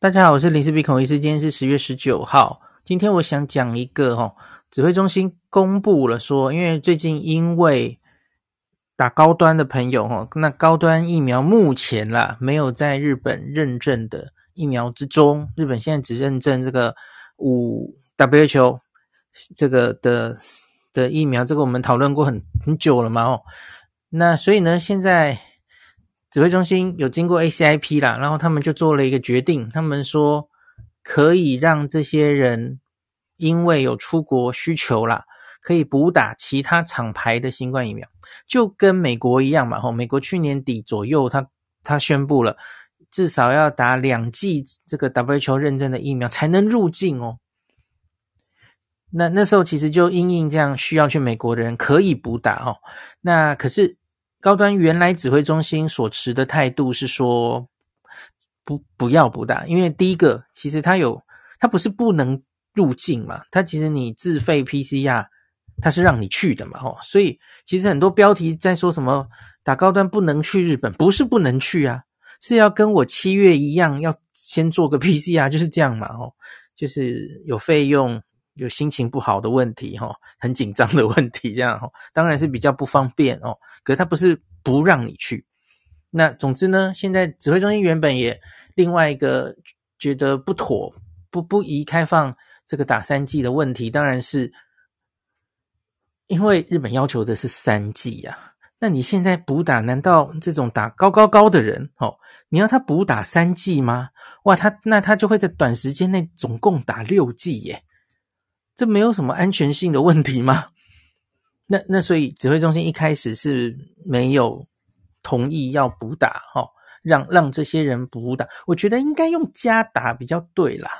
大家好，我是林氏鼻孔医师。今天是十月十九号。今天我想讲一个哈，指挥中心公布了说，因为最近因为打高端的朋友哈，那高端疫苗目前啦没有在日本认证的疫苗之中，日本现在只认证这个五 WHO 这个的的疫苗，这个我们讨论过很很久了嘛哦，那所以呢，现在。指挥中心有经过 ACIP 啦，然后他们就做了一个决定，他们说可以让这些人因为有出国需求啦，可以补打其他厂牌的新冠疫苗，就跟美国一样嘛。吼，美国去年底左右，他他宣布了至少要打两剂这个 WHO 认证的疫苗才能入境哦。那那时候其实就因应这样需要去美国的人可以补打哦。那可是。高端原来指挥中心所持的态度是说不不要不打，因为第一个其实它有它不是不能入境嘛，它其实你自费 PCR 它是让你去的嘛，吼，所以其实很多标题在说什么打高端不能去日本，不是不能去啊，是要跟我七月一样要先做个 PCR，就是这样嘛，吼，就是有费用。有心情不好的问题，哈，很紧张的问题，这样哈，当然是比较不方便哦。可他不是不让你去。那总之呢，现在指挥中心原本也另外一个觉得不妥，不不宜开放这个打三剂的问题，当然是因为日本要求的是三剂呀。那你现在补打，难道这种打高高高的人，哦，你要他补打三剂吗？哇，他那他就会在短时间内总共打六剂耶。这没有什么安全性的问题吗？那那所以指挥中心一开始是没有同意要补打哈，让让这些人补打。我觉得应该用加打比较对啦。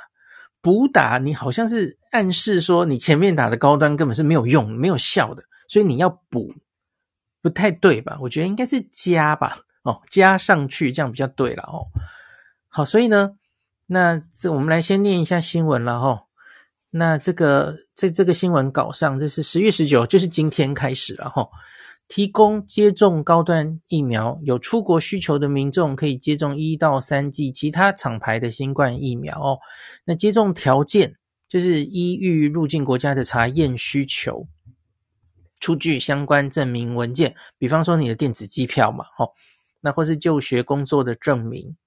补打你好像是暗示说你前面打的高端根本是没有用、没有效的，所以你要补，不太对吧？我觉得应该是加吧，哦，加上去这样比较对了哦。好，所以呢，那这我们来先念一下新闻了哈。那这个在这个新闻稿上，这是十月十九，就是今天开始了哈。提供接种高端疫苗，有出国需求的民众可以接种一到三剂其他厂牌的新冠疫苗哦。那接种条件就是依欲入境国家的查验需求，出具相关证明文件，比方说你的电子机票嘛，吼，那或是就学工作的证明。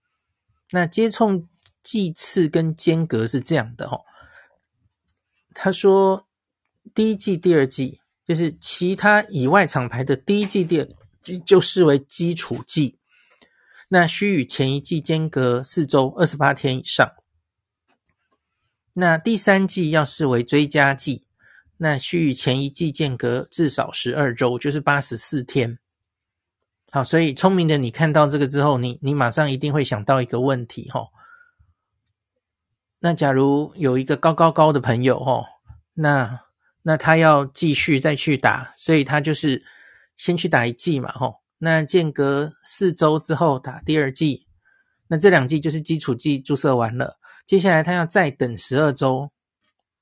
那接种剂次跟间隔是这样的吼。他说，第一剂、第二剂就是其他以外厂牌的第一剂、第二剂就视为基础剂，那需与前一剂间隔四周二十八天以上。那第三剂要视为追加剂，那需与前一剂间隔至少十二周，就是八十四天。好，所以聪明的你看到这个之后，你你马上一定会想到一个问题，吼。那假如有一个高高高的朋友哦，那那他要继续再去打，所以他就是先去打一剂嘛吼，那间隔四周之后打第二剂，那这两剂就是基础剂注射完了，接下来他要再等十二周，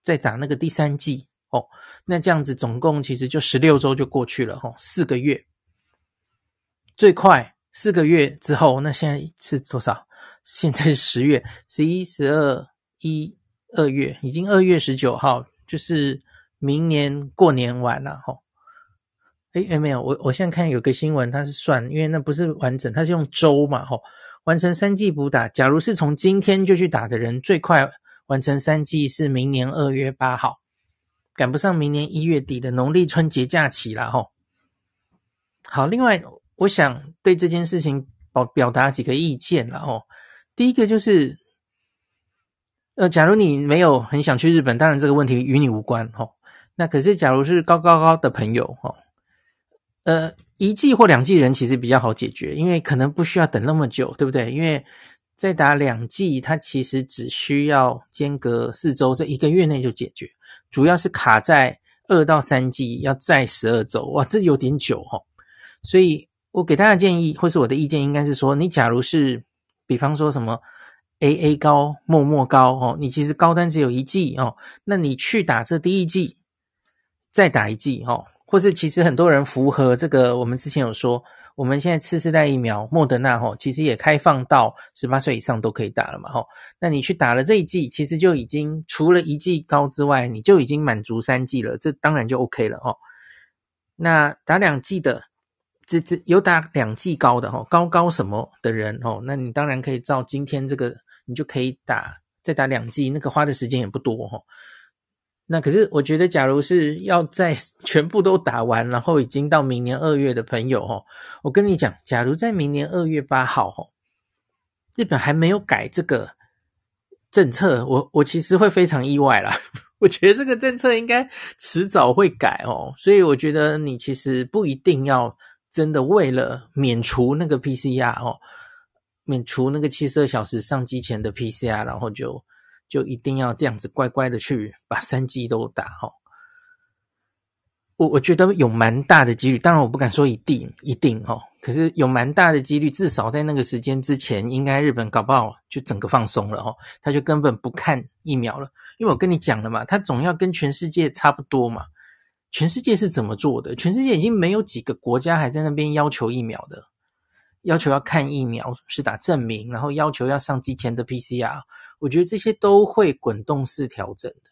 再打那个第三剂哦。那这样子总共其实就十六周就过去了哦，四个月，最快四个月之后，那现在是多少？现在是十月、十一、十二、一、二月，已经二月十九号，就是明年过年完了哈。诶，有没有？我我现在看有个新闻，它是算，因为那不是完整，它是用周嘛，吼，完成三剂补打。假如是从今天就去打的人，最快完成三剂是明年二月八号，赶不上明年一月底的农历春节假期了，吼。好，另外，我想对这件事情表表达几个意见了，吼。第一个就是，呃，假如你没有很想去日本，当然这个问题与你无关，吼。那可是，假如是高高高的朋友，吼。呃，一剂或两剂人其实比较好解决，因为可能不需要等那么久，对不对？因为再打两剂，它其实只需要间隔四周，这一个月内就解决。主要是卡在二到三剂要再十二周，哇，这有点久哦。所以我给大家建议，或是我的意见，应该是说，你假如是，比方说什么 AA 高、陌陌高哦，你其实高端只有一剂哦，那你去打这第一剂，再打一剂哦。或是其实很多人符合这个，我们之前有说，我们现在次世代疫苗莫德纳吼，其实也开放到十八岁以上都可以打了嘛吼。那你去打了这一剂，其实就已经除了一剂高之外，你就已经满足三剂了，这当然就 OK 了吼。那打两剂的，这这有打两剂高的哈，高高什么的人哦，那你当然可以照今天这个，你就可以打再打两剂，那个花的时间也不多吼。那可是，我觉得，假如是要在 全部都打完，然后已经到明年二月的朋友，哦，我跟你讲，假如在明年二月八号，哦，日本还没有改这个政策，我我其实会非常意外啦。我觉得这个政策应该迟早会改哦，所以我觉得你其实不一定要真的为了免除那个 PCR 哦，免除那个七十二小时上机前的 PCR，然后就。就一定要这样子乖乖的去把三剂都打哈，我我觉得有蛮大的几率，当然我不敢说一定一定哈，可是有蛮大的几率，至少在那个时间之前，应该日本搞不好就整个放松了哈，他就根本不看疫苗了，因为我跟你讲了嘛，他总要跟全世界差不多嘛，全世界是怎么做的？全世界已经没有几个国家还在那边要求疫苗的，要求要看疫苗是打证明，然后要求要上机前的 PCR。我觉得这些都会滚动式调整的，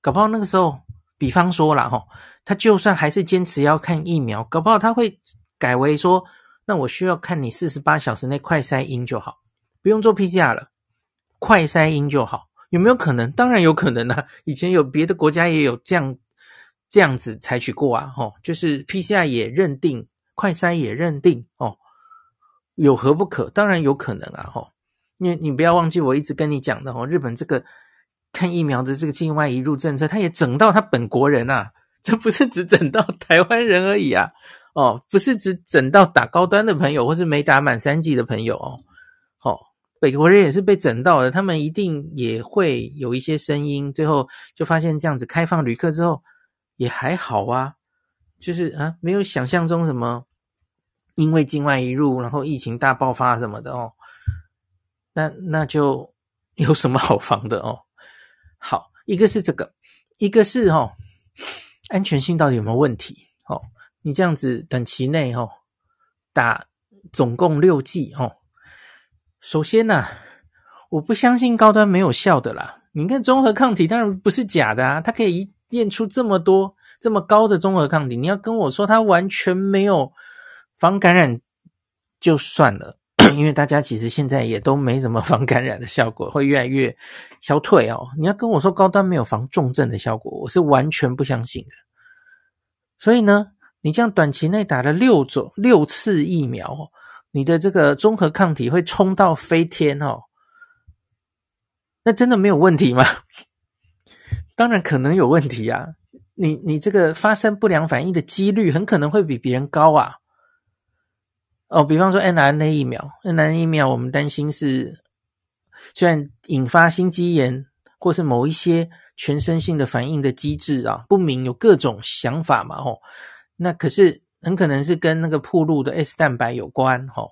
搞不好那个时候，比方说啦齁，他就算还是坚持要看疫苗，搞不好他会改为说，那我需要看你四十八小时内快筛阴就好，不用做 PCR 了，快筛阴就好，有没有可能？当然有可能啊，以前有别的国家也有这样这样子采取过啊，齁，就是 PCR 也认定，快筛也认定哦，有何不可？当然有可能啊，齁。你你不要忘记，我一直跟你讲的哦，日本这个看疫苗的这个境外移入政策，他也整到他本国人啊，这不是只整到台湾人而已啊，哦，不是只整到打高端的朋友，或是没打满三剂的朋友哦，哦，北国人也是被整到的，他们一定也会有一些声音，最后就发现这样子开放旅客之后也还好啊，就是啊，没有想象中什么因为境外移入然后疫情大爆发什么的哦。那那就有什么好防的哦？好，一个是这个，一个是哦，安全性到底有没有问题？哦，你这样子短期内哦，打总共六剂哦。首先呢，我不相信高端没有效的啦。你看综合抗体当然不是假的啊，它可以验出这么多这么高的综合抗体。你要跟我说它完全没有防感染，就算了。因为大家其实现在也都没什么防感染的效果，会越来越消退哦。你要跟我说高端没有防重症的效果，我是完全不相信的。所以呢，你这样短期内打了六种六次疫苗，你的这个综合抗体会冲到飞天哦。那真的没有问题吗？当然可能有问题啊。你你这个发生不良反应的几率很可能会比别人高啊。哦，比方说 n r n a 疫苗 n r n a 疫苗我们担心是虽然引发心肌炎或是某一些全身性的反应的机制啊不明，有各种想法嘛，吼，那可是很可能是跟那个铺路的 S 蛋白有关，吼。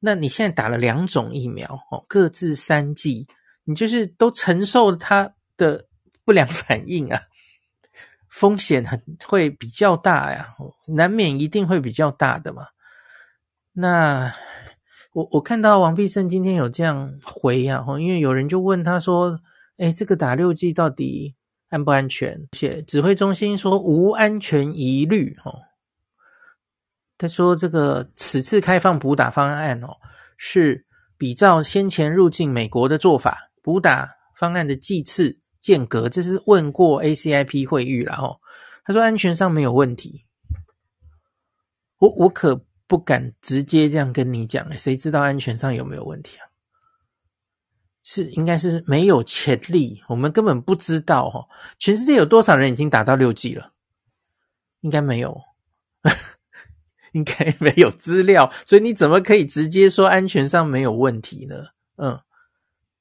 那你现在打了两种疫苗，哦，各自三剂，你就是都承受它的不良反应啊。风险很会比较大呀，难免一定会比较大的嘛。那我我看到王必胜今天有这样回呀，因为有人就问他说：“哎，这个打六剂到底安不安全？”且指挥中心说无安全疑虑哦。他说这个此次开放补打方案哦，是比照先前入境美国的做法，补打方案的剂次间隔，这是问过 ACIP 会议了哦。他说安全上没有问题，我我可。不敢直接这样跟你讲，谁知道安全上有没有问题啊？是应该是没有潜力，我们根本不知道哈。全世界有多少人已经打到六 G 了？应该没有，应该没有资料，所以你怎么可以直接说安全上没有问题呢？嗯，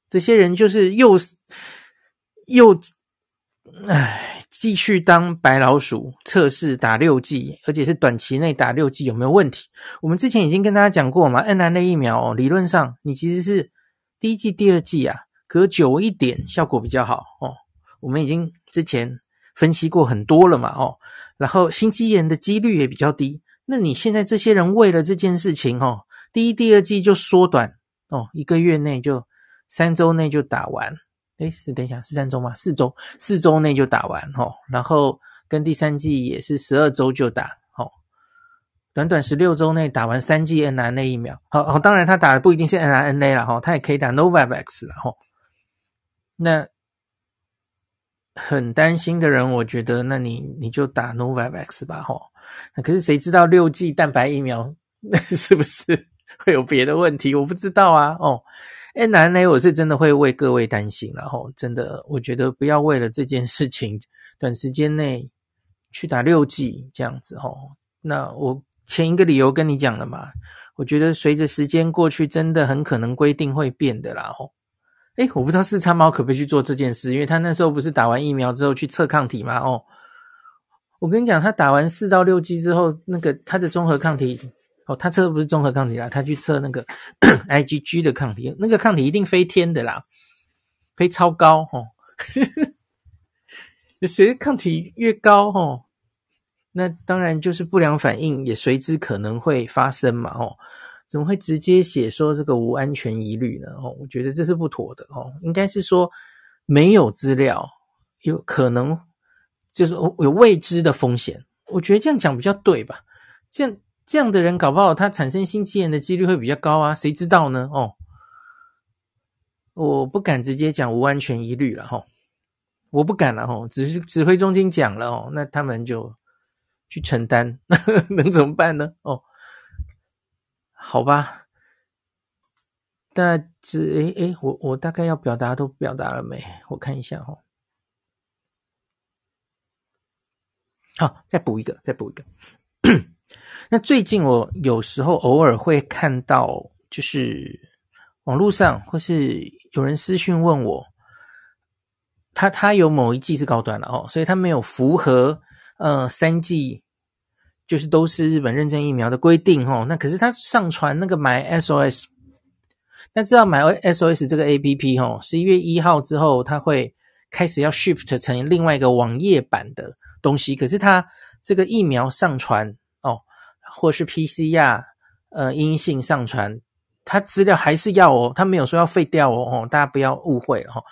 这些人就是又又，唉。继续当白老鼠测试打六剂，而且是短期内打六剂有没有问题？我们之前已经跟大家讲过嘛，mRNA 疫苗哦，理论上你其实是第一剂、第二剂啊，隔久一点效果比较好哦。我们已经之前分析过很多了嘛哦，然后心肌炎的几率也比较低。那你现在这些人为了这件事情哦，第一、第二剂就缩短哦，一个月内就三周内就打完。诶，等一下，是三周吗？四周，四周内就打完齁，然后跟第三剂也是十二周就打，齁，短短十六周内打完三剂 mRNA 疫苗，好，好，当然他打的不一定是 mRNA 了齁，他也可以打 Novavax 了齁。那很担心的人，我觉得，那你你就打 Novavax 吧齁。那可是谁知道六剂蛋白疫苗那 是不是会有别的问题？我不知道啊，哦。哎，男雷，我是真的会为各位担心，然后真的，我觉得不要为了这件事情，短时间内去打六剂这样子哦。那我前一个理由跟你讲了嘛，我觉得随着时间过去，真的很可能规定会变的啦。哦，哎，我不知道四叉猫可不可以去做这件事，因为他那时候不是打完疫苗之后去测抗体嘛。哦，我跟你讲，他打完四到六剂之后，那个他的综合抗体。哦，他测的不是综合抗体啦，他去测那个 IgG 的抗体，那个抗体一定飞天的啦，飞超高哦。谁 抗体越高哦，那当然就是不良反应也随之可能会发生嘛哦。怎么会直接写说这个无安全疑虑呢？哦，我觉得这是不妥的哦，应该是说没有资料，有可能就是有未知的风险。我觉得这样讲比较对吧？这样。这样的人搞不好他产生心肌炎的几率会比较高啊，谁知道呢？哦，我不敢直接讲无安全疑虑了哈，我不敢了哈，只是指挥中心讲了哦，那他们就去承担，能怎么办呢？哦，好吧，那这诶诶，我我大概要表达都表达了没？我看一下哈，好，再补一个，再补一个。那最近我有时候偶尔会看到，就是网络上或是有人私讯问我，他他有某一剂是高端的哦，所以他没有符合呃三剂，就是都是日本认证疫苗的规定哦。那可是他上传那个买 SOS，那知道买 SOS 这个 APP 哦，十一月一号之后，它会开始要 shift 成另外一个网页版的东西，可是他这个疫苗上传。或是 PCR 呃阴性上传，它资料还是要哦，它没有说要废掉哦，哦，大家不要误会了哦，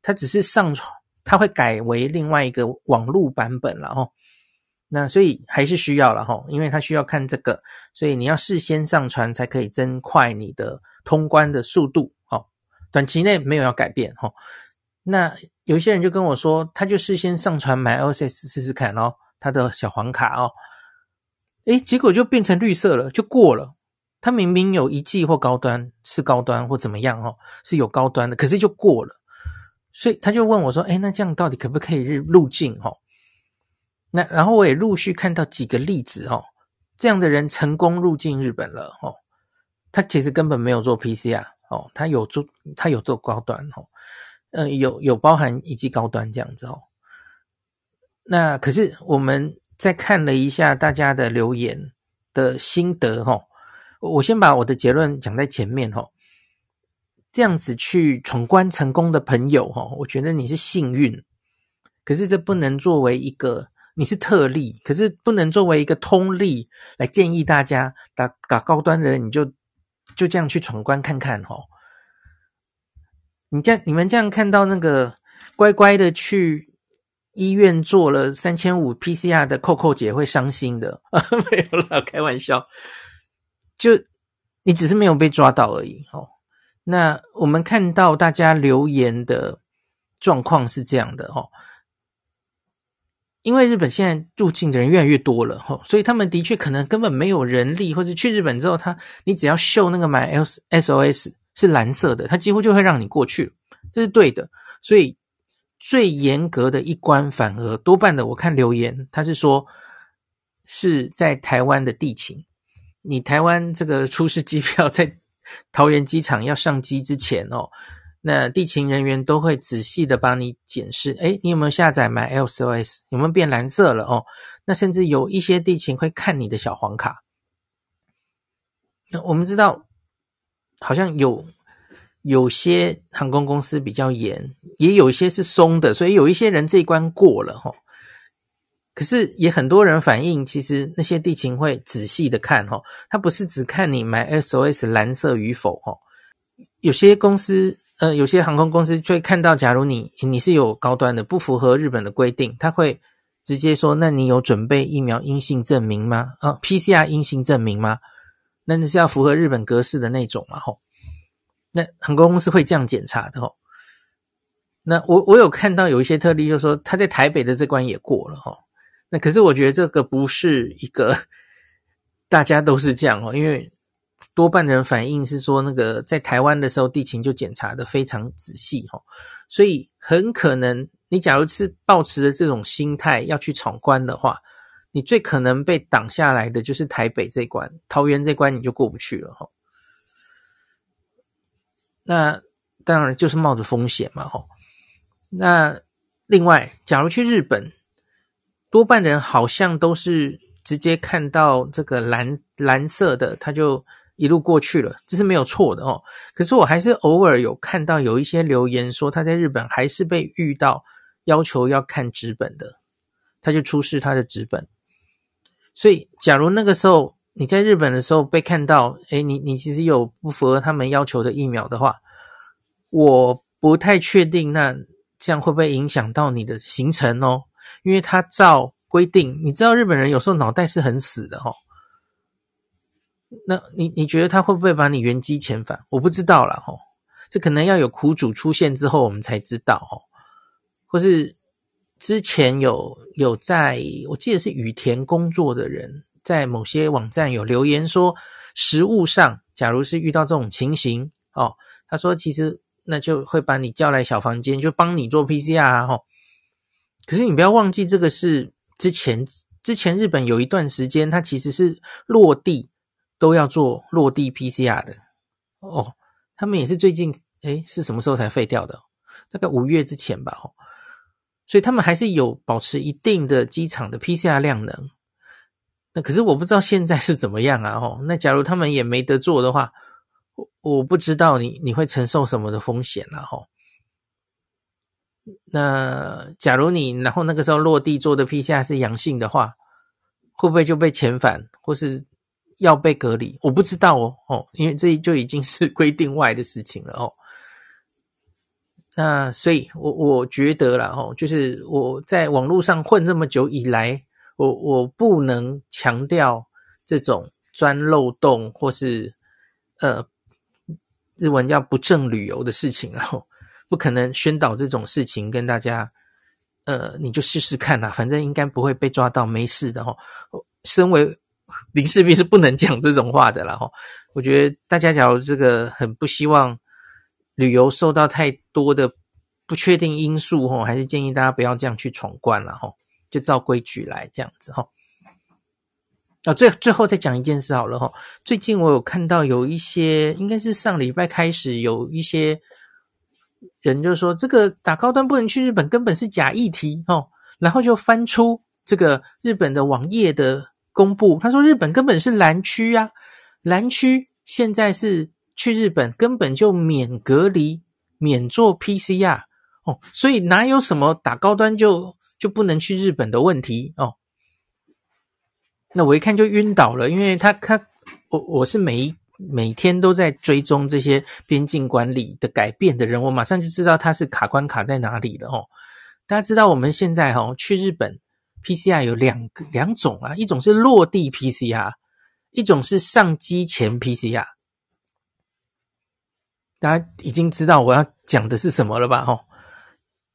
它只是上传，它会改为另外一个网络版本了哦，那所以还是需要了哈，因为它需要看这个，所以你要事先上传才可以增快你的通关的速度哦，短期内没有要改变哈，那有些人就跟我说，他就事先上传 MySOS 试试看哦，他的小黄卡哦。诶，结果就变成绿色了，就过了。他明明有一季或高端是高端或怎么样哦，是有高端的，可是就过了。所以他就问我说：“诶，那这样到底可不可以入入境？”哦，那然后我也陆续看到几个例子哦，这样的人成功入境日本了哦。他其实根本没有做 PCR 哦，他有做他有做高端哦，嗯，有有包含一季高端这样子哦。那可是我们。再看了一下大家的留言的心得哈，我先把我的结论讲在前面哈。这样子去闯关成功的朋友哈，我觉得你是幸运，可是这不能作为一个你是特例，可是不能作为一个通例来建议大家打打高端的人，你就就这样去闯关看看哦。你这样你们这样看到那个乖乖的去医院做了三千五 PCR 的扣扣姐会伤心的，没有啦，开玩笑。就你只是没有被抓到而已哦。那我们看到大家留言的状况是这样的哦。因为日本现在入境的人越来越多了吼，所以他们的确可能根本没有人力，或者去日本之后，他你只要秀那个买 S SOS 是蓝色的，他几乎就会让你过去，这是对的。所以最严格的一关，反而多半的我看留言，他是说是在台湾的地勤，你台湾这个出示机票在桃园机场要上机之前哦。那地勤人员都会仔细的帮你检视，诶，你有没有下载 MySOS？有没有变蓝色了哦？那甚至有一些地勤会看你的小黄卡。那我们知道，好像有有些航空公司比较严，也有一些是松的，所以有一些人这一关过了哈。可是也很多人反映，其实那些地勤会仔细的看哈，他不是只看你买 SOS 蓝色与否哈。有些公司。呃，有些航空公司就会看到，假如你你是有高端的，不符合日本的规定，他会直接说：“那你有准备疫苗阴性证明吗？啊，PCR 阴性证明吗？那你是要符合日本格式的那种嘛？吼，那航空公司会这样检查的吼。那我我有看到有一些特例，就是说他在台北的这关也过了吼。那可是我觉得这个不是一个大家都是这样哦，因为。多半的人反映是说，那个在台湾的时候，地勤就检查的非常仔细齁，所以很可能你假如是抱持的这种心态要去闯关的话，你最可能被挡下来的就是台北这关，桃园这关你就过不去了齁。那当然就是冒着风险嘛齁。那另外，假如去日本，多半的人好像都是直接看到这个蓝蓝色的，他就。一路过去了，这是没有错的哦。可是我还是偶尔有看到有一些留言说他在日本还是被遇到要求要看纸本的，他就出示他的纸本。所以，假如那个时候你在日本的时候被看到，诶，你你其实有不符合他们要求的疫苗的话，我不太确定，那这样会不会影响到你的行程哦？因为他照规定，你知道日本人有时候脑袋是很死的哦。那你你觉得他会不会把你原机遣返？我不知道啦齁，这可能要有苦主出现之后我们才知道哦，或是之前有有在我记得是羽田工作的人在某些网站有留言说，实务上假如是遇到这种情形哦，他说其实那就会把你叫来小房间就帮你做 PCR 啊齁，可是你不要忘记这个是之前之前日本有一段时间它其实是落地。都要做落地 PCR 的哦，他们也是最近诶，是什么时候才废掉的？大概五月之前吧，哦，所以他们还是有保持一定的机场的 PCR 量能。那可是我不知道现在是怎么样啊，哦，那假如他们也没得做的话，我我不知道你你会承受什么的风险了，哦，那假如你然后那个时候落地做的 PCR 是阳性的话，会不会就被遣返或是？要被隔离，我不知道哦哦，因为这就已经 是规定外的事情了哦。那所以我，我我觉得啦哦，就是我在网络上混这么久以来，我我不能强调这种钻漏洞或是呃日文叫不正旅游的事情，然 后不可能宣导这种事情跟大家呃，你就试试看啦，反正应该不会被抓到，没事的哈。身为林士斌是不能讲这种话的啦哈，我觉得大家假如这个很不希望旅游受到太多的不确定因素哈，还是建议大家不要这样去闯关了哈，就照规矩来这样子哈。啊，最最后再讲一件事好了哈，最近我有看到有一些，应该是上礼拜开始有一些人就说这个打高端不能去日本，根本是假议题哦，然后就翻出这个日本的网页的。公布，他说日本根本是蓝区啊，蓝区现在是去日本根本就免隔离、免做 PCR 哦，所以哪有什么打高端就就不能去日本的问题哦。那我一看就晕倒了，因为他他我我是每每天都在追踪这些边境管理的改变的人，我马上就知道他是卡关卡在哪里了哦。大家知道我们现在哈、哦、去日本 PCR 有两个两种啊，一种是落地 PCR，一种是上机前 PCR。大家已经知道我要讲的是什么了吧？哈，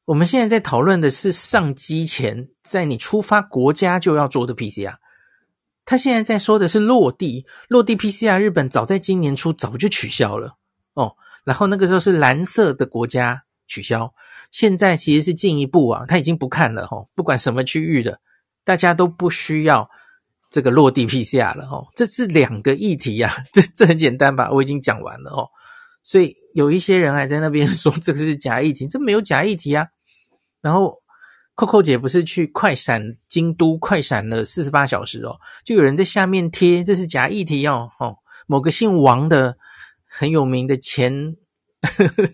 我们现在在讨论的是上机前，在你出发国家就要做的 PCR。他现在在说的是落地，落地 PCR，日本早在今年初早就取消了哦。然后那个时候是蓝色的国家取消，现在其实是进一步啊，他已经不看了哦，不管什么区域的，大家都不需要这个落地 PCR 了哦。这是两个议题呀，这这很简单吧？我已经讲完了哦。所以有一些人还在那边说这个是假议题，这没有假议题啊。然后。扣扣姐不是去快闪京都快闪了四十八小时哦，就有人在下面贴，这是假议题哦，哦，某个姓王的很有名的前 呵呵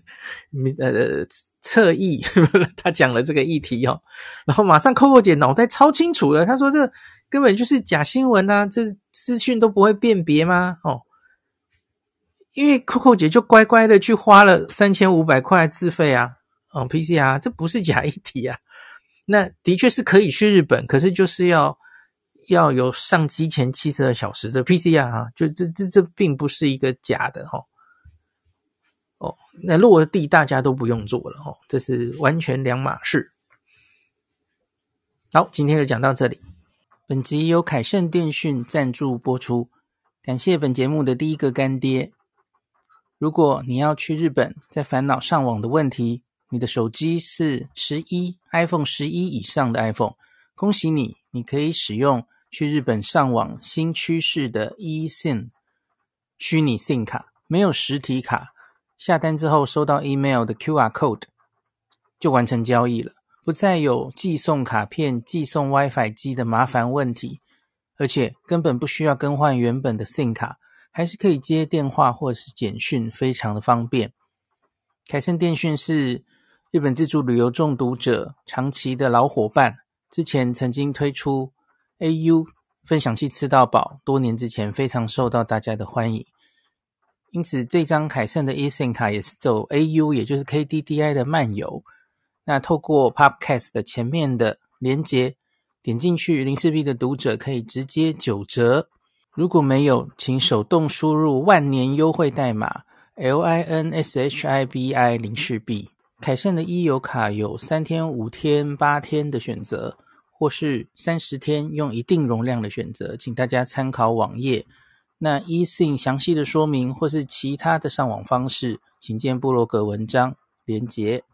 呃侧翼，他讲了这个议题哦，然后马上扣扣姐脑袋超清楚了，她说这根本就是假新闻啊，这资讯都不会辨别吗？哦，因为扣扣姐就乖乖的去花了三千五百块自费啊，哦，PCR 这不是假议题啊。那的确是可以去日本，可是就是要要有上机前七十二小时的 PCR 啊，就这这这并不是一个假的哈。哦，那落地大家都不用做了哦，这是完全两码事。好，今天就讲到这里。本集由凯盛电讯赞助播出，感谢本节目的第一个干爹。如果你要去日本，在烦恼上网的问题。你的手机是十一 iPhone 十一以上的 iPhone，恭喜你，你可以使用去日本上网新趋势的 eSIM 虚拟 SIM 卡，没有实体卡，下单之后收到 email 的 QR code 就完成交易了，不再有寄送卡片、寄送 WiFi 机的麻烦问题，而且根本不需要更换原本的 SIM 卡，还是可以接电话或者是简讯，非常的方便。凯盛电讯是。日本自助旅游中毒者长期的老伙伴，之前曾经推出 AU 分享器吃到饱，多年之前非常受到大家的欢迎。因此，这张凯盛的 eSIM 卡也是走 AU，也就是 KDDI 的漫游。那透过 Podcast 的前面的连结，点进去，林氏璧的读者可以直接九折。如果没有，请手动输入万年优惠代码 LINSHIBI 林氏璧。凯盛的 e 游卡有三天、五天、八天的选择，或是三十天用一定容量的选择，请大家参考网页。那 eSIM 详细的说明或是其他的上网方式，请见部落格文章连结。